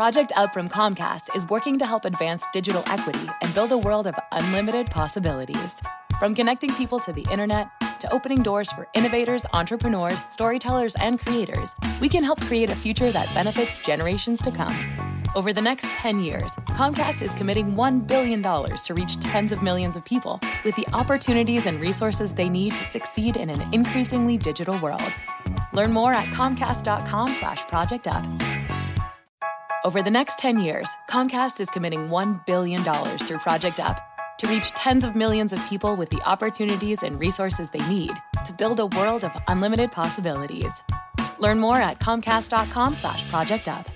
Project Up from Comcast is working to help advance digital equity and build a world of unlimited possibilities. From connecting people to the internet to opening doors for innovators, entrepreneurs, storytellers, and creators, we can help create a future that benefits generations to come. Over the next 10 years, Comcast is committing $1 billion to reach tens of millions of people with the opportunities and resources they need to succeed in an increasingly digital world. Learn more at comcast.com slash project up. Over the next 10 years, Comcast is committing $1 billion through Project Up to reach tens of millions of people with the opportunities and resources they need to build a world of unlimited possibilities. Learn more at comcast.com slash project up.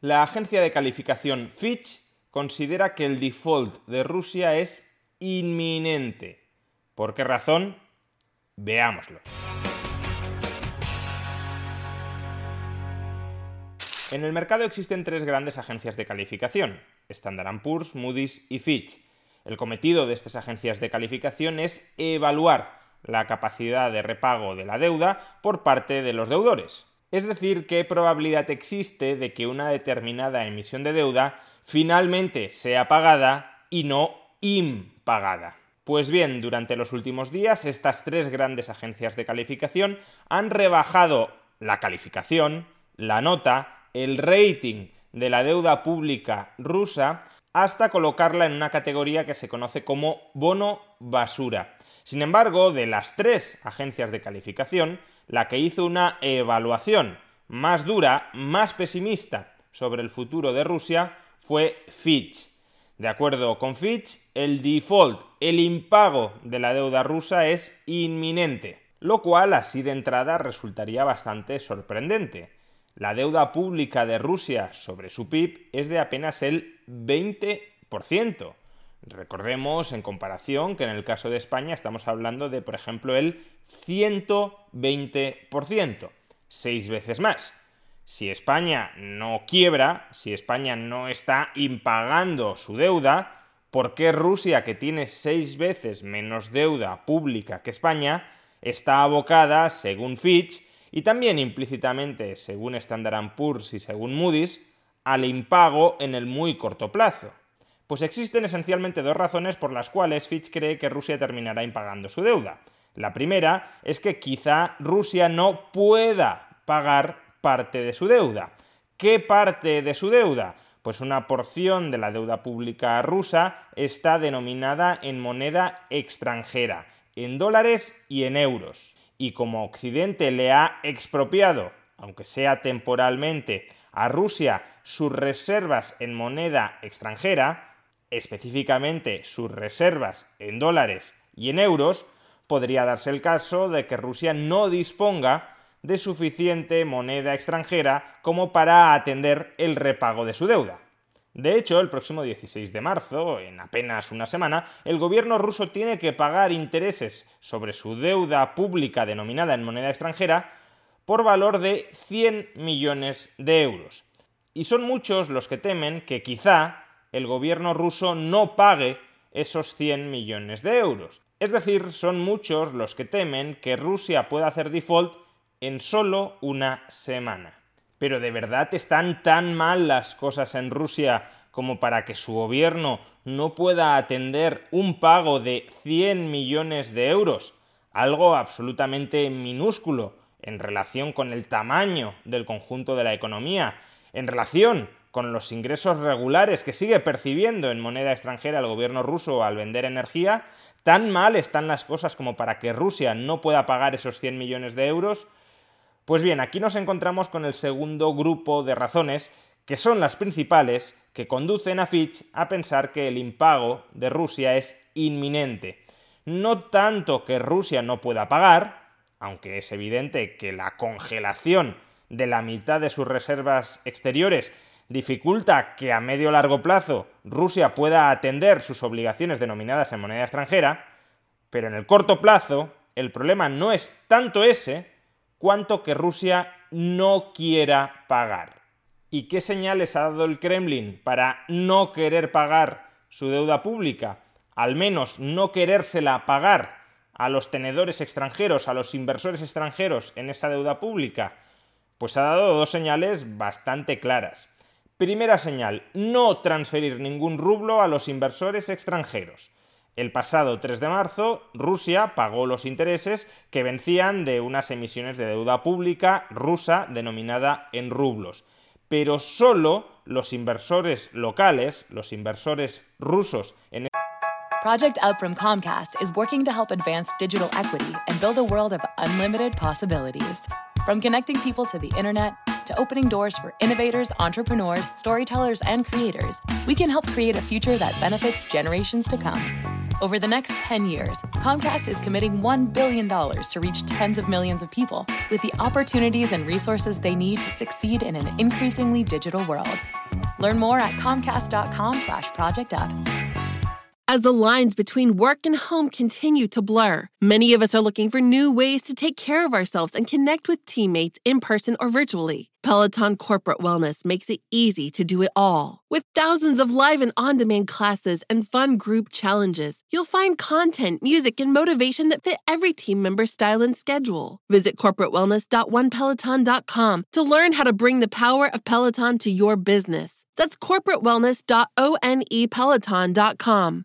La agencia de calificación Fitch considera que el default de Rusia es inminente. ¿Por qué razón? Veámoslo. En el mercado existen tres grandes agencias de calificación, Standard Poor's, Moody's y Fitch. El cometido de estas agencias de calificación es evaluar la capacidad de repago de la deuda por parte de los deudores. Es decir, qué probabilidad existe de que una determinada emisión de deuda finalmente sea pagada y no impagada. Pues bien, durante los últimos días estas tres grandes agencias de calificación han rebajado la calificación, la nota, el rating de la deuda pública rusa hasta colocarla en una categoría que se conoce como bono basura. Sin embargo, de las tres agencias de calificación, la que hizo una evaluación más dura, más pesimista sobre el futuro de Rusia fue Fitch. De acuerdo con Fitch, el default, el impago de la deuda rusa es inminente, lo cual así de entrada resultaría bastante sorprendente. La deuda pública de Rusia sobre su PIB es de apenas el 20%. Recordemos en comparación que en el caso de España estamos hablando de, por ejemplo, el 120%, seis veces más. Si España no quiebra, si España no está impagando su deuda, ¿por qué Rusia, que tiene seis veces menos deuda pública que España, está abocada, según Fitch, y también implícitamente, según Standard Poor's y según Moody's, al impago en el muy corto plazo? Pues existen esencialmente dos razones por las cuales Fitch cree que Rusia terminará impagando su deuda. La primera es que quizá Rusia no pueda pagar parte de su deuda. ¿Qué parte de su deuda? Pues una porción de la deuda pública rusa está denominada en moneda extranjera, en dólares y en euros. Y como Occidente le ha expropiado, aunque sea temporalmente, a Rusia sus reservas en moneda extranjera, específicamente sus reservas en dólares y en euros, podría darse el caso de que Rusia no disponga de suficiente moneda extranjera como para atender el repago de su deuda. De hecho, el próximo 16 de marzo, en apenas una semana, el gobierno ruso tiene que pagar intereses sobre su deuda pública denominada en moneda extranjera por valor de 100 millones de euros. Y son muchos los que temen que quizá el gobierno ruso no pague esos 100 millones de euros. Es decir, son muchos los que temen que Rusia pueda hacer default en solo una semana. Pero ¿de verdad están tan mal las cosas en Rusia como para que su gobierno no pueda atender un pago de 100 millones de euros? Algo absolutamente minúsculo en relación con el tamaño del conjunto de la economía, en relación con los ingresos regulares que sigue percibiendo en moneda extranjera el gobierno ruso al vender energía, tan mal están las cosas como para que Rusia no pueda pagar esos 100 millones de euros? Pues bien, aquí nos encontramos con el segundo grupo de razones que son las principales que conducen a Fitch a pensar que el impago de Rusia es inminente. No tanto que Rusia no pueda pagar, aunque es evidente que la congelación de la mitad de sus reservas exteriores, dificulta que a medio largo plazo Rusia pueda atender sus obligaciones denominadas en moneda extranjera, pero en el corto plazo el problema no es tanto ese cuanto que Rusia no quiera pagar. ¿Y qué señales ha dado el Kremlin para no querer pagar su deuda pública? Al menos no querérsela pagar a los tenedores extranjeros, a los inversores extranjeros en esa deuda pública? Pues ha dado dos señales bastante claras. Primera señal, no transferir ningún rublo a los inversores extranjeros. El pasado 3 de marzo, Rusia pagó los intereses que vencían de unas emisiones de deuda pública rusa denominada en rublos. Pero solo los inversores locales, los inversores rusos en Project Up from Comcast is working to help advance digital equity and build a world of unlimited possibilities. From connecting people to the internet to opening doors for innovators, entrepreneurs, storytellers, and creators, we can help create a future that benefits generations to come. Over the next 10 years, Comcast is committing $1 billion to reach tens of millions of people with the opportunities and resources they need to succeed in an increasingly digital world. Learn more at comcast.com slash projectup. As the lines between work and home continue to blur, many of us are looking for new ways to take care of ourselves and connect with teammates in person or virtually. Peloton Corporate Wellness makes it easy to do it all. With thousands of live and on demand classes and fun group challenges, you'll find content, music, and motivation that fit every team member's style and schedule. Visit corporatewellness.onepeloton.com to learn how to bring the power of Peloton to your business. That's corporatewellness.onepeloton.com.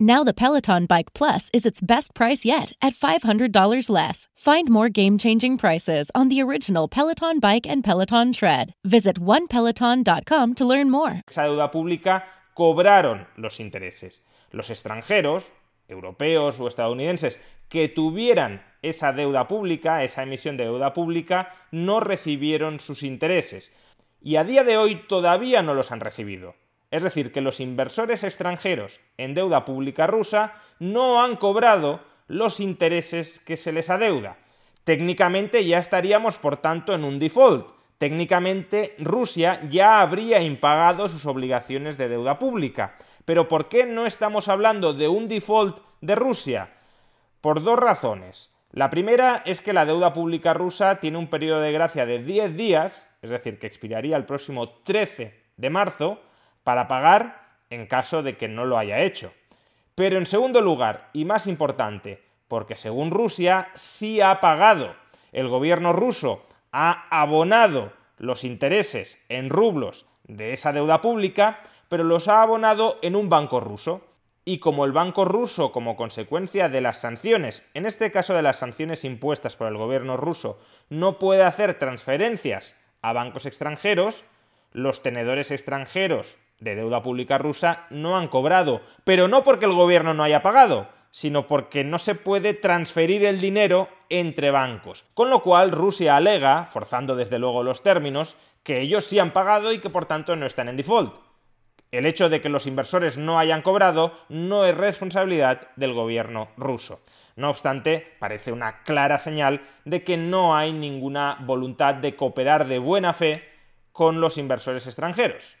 Now the Peloton Bike Plus is its best price yet at $500 less. Find more game-changing prices on the original Peloton Bike and Peloton Tread. Visit onepeloton.com to learn more. Esa deuda pública cobraron los intereses. Los extranjeros, europeos o estadounidenses, que tuvieran esa deuda pública, esa emisión de deuda pública, no recibieron sus intereses. Y a día de hoy todavía no los han recibido. Es decir, que los inversores extranjeros en deuda pública rusa no han cobrado los intereses que se les adeuda. Técnicamente ya estaríamos, por tanto, en un default. Técnicamente Rusia ya habría impagado sus obligaciones de deuda pública. Pero ¿por qué no estamos hablando de un default de Rusia? Por dos razones. La primera es que la deuda pública rusa tiene un periodo de gracia de 10 días, es decir, que expiraría el próximo 13 de marzo, para pagar en caso de que no lo haya hecho. Pero en segundo lugar, y más importante, porque según Rusia sí ha pagado, el gobierno ruso ha abonado los intereses en rublos de esa deuda pública, pero los ha abonado en un banco ruso. Y como el banco ruso, como consecuencia de las sanciones, en este caso de las sanciones impuestas por el gobierno ruso, no puede hacer transferencias a bancos extranjeros, los tenedores extranjeros de deuda pública rusa no han cobrado, pero no porque el gobierno no haya pagado, sino porque no se puede transferir el dinero entre bancos. Con lo cual Rusia alega, forzando desde luego los términos, que ellos sí han pagado y que por tanto no están en default. El hecho de que los inversores no hayan cobrado no es responsabilidad del gobierno ruso. No obstante, parece una clara señal de que no hay ninguna voluntad de cooperar de buena fe con los inversores extranjeros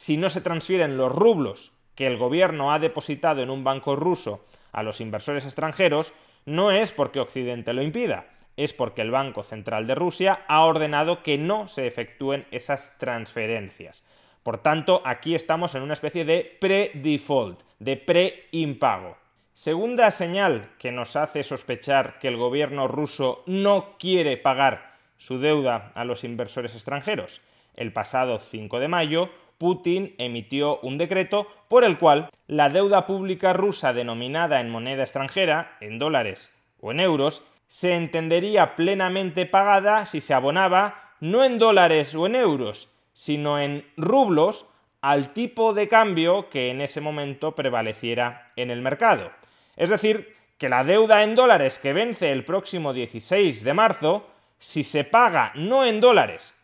si no se transfieren los rublos que el gobierno ha depositado en un banco ruso a los inversores extranjeros, no es porque Occidente lo impida, es porque el Banco Central de Rusia ha ordenado que no se efectúen esas transferencias. Por tanto, aquí estamos en una especie de pre-default, de pre-impago. Segunda señal que nos hace sospechar que el gobierno ruso no quiere pagar su deuda a los inversores extranjeros. El pasado 5 de mayo, Putin emitió un decreto por el cual la deuda pública rusa denominada en moneda extranjera, en dólares o en euros, se entendería plenamente pagada si se abonaba no en dólares o en euros, sino en rublos al tipo de cambio que en ese momento prevaleciera en el mercado. Es decir, que la deuda en dólares que vence el próximo 16 de marzo, si se paga no en dólares,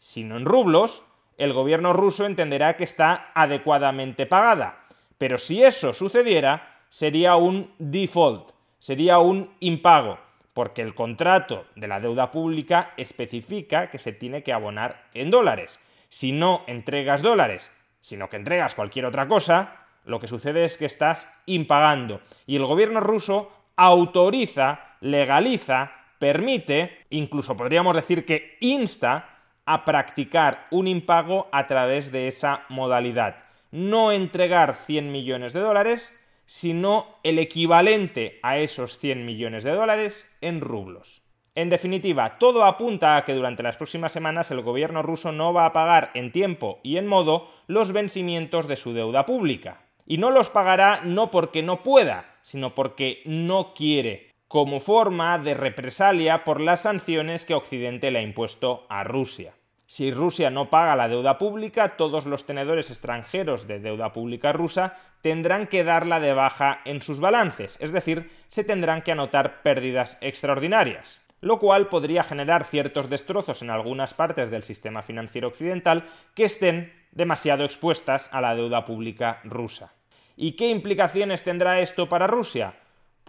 sino en rublos, el gobierno ruso entenderá que está adecuadamente pagada. Pero si eso sucediera, sería un default, sería un impago, porque el contrato de la deuda pública especifica que se tiene que abonar en dólares. Si no entregas dólares, sino que entregas cualquier otra cosa, lo que sucede es que estás impagando. Y el gobierno ruso autoriza, legaliza, permite, incluso podríamos decir que insta a practicar un impago a través de esa modalidad. No entregar 100 millones de dólares, sino el equivalente a esos 100 millones de dólares en rublos. En definitiva, todo apunta a que durante las próximas semanas el gobierno ruso no va a pagar en tiempo y en modo los vencimientos de su deuda pública y no los pagará no porque no pueda, sino porque no quiere, como forma de represalia por las sanciones que Occidente le ha impuesto a Rusia. Si Rusia no paga la deuda pública, todos los tenedores extranjeros de deuda pública rusa tendrán que darla de baja en sus balances, es decir, se tendrán que anotar pérdidas extraordinarias, lo cual podría generar ciertos destrozos en algunas partes del sistema financiero occidental que estén demasiado expuestas a la deuda pública rusa. ¿Y qué implicaciones tendrá esto para Rusia?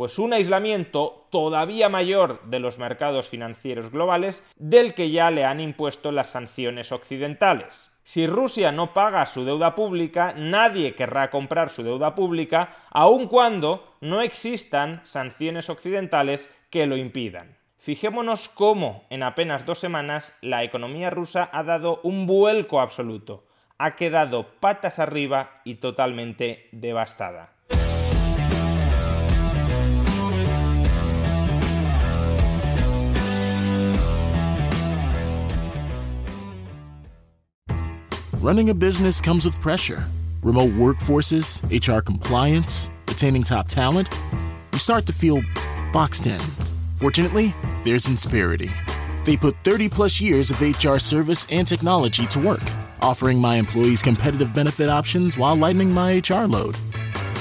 Pues un aislamiento todavía mayor de los mercados financieros globales del que ya le han impuesto las sanciones occidentales. Si Rusia no paga su deuda pública, nadie querrá comprar su deuda pública, aun cuando no existan sanciones occidentales que lo impidan. Fijémonos cómo en apenas dos semanas la economía rusa ha dado un vuelco absoluto ha quedado patas arriba y totalmente devastada. Running a business comes with pressure. Remote workforces, HR compliance, retaining top talent. You start to feel boxed in. Fortunately, there's Inspirity. They put 30 plus years of HR service and technology to work offering my employees competitive benefit options while lightening my HR load.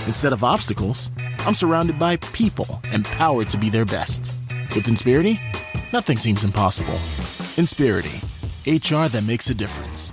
Instead of obstacles, I'm surrounded by people empowered to be their best. With Inspirity, nothing seems impossible. Inspirity, HR that makes a difference.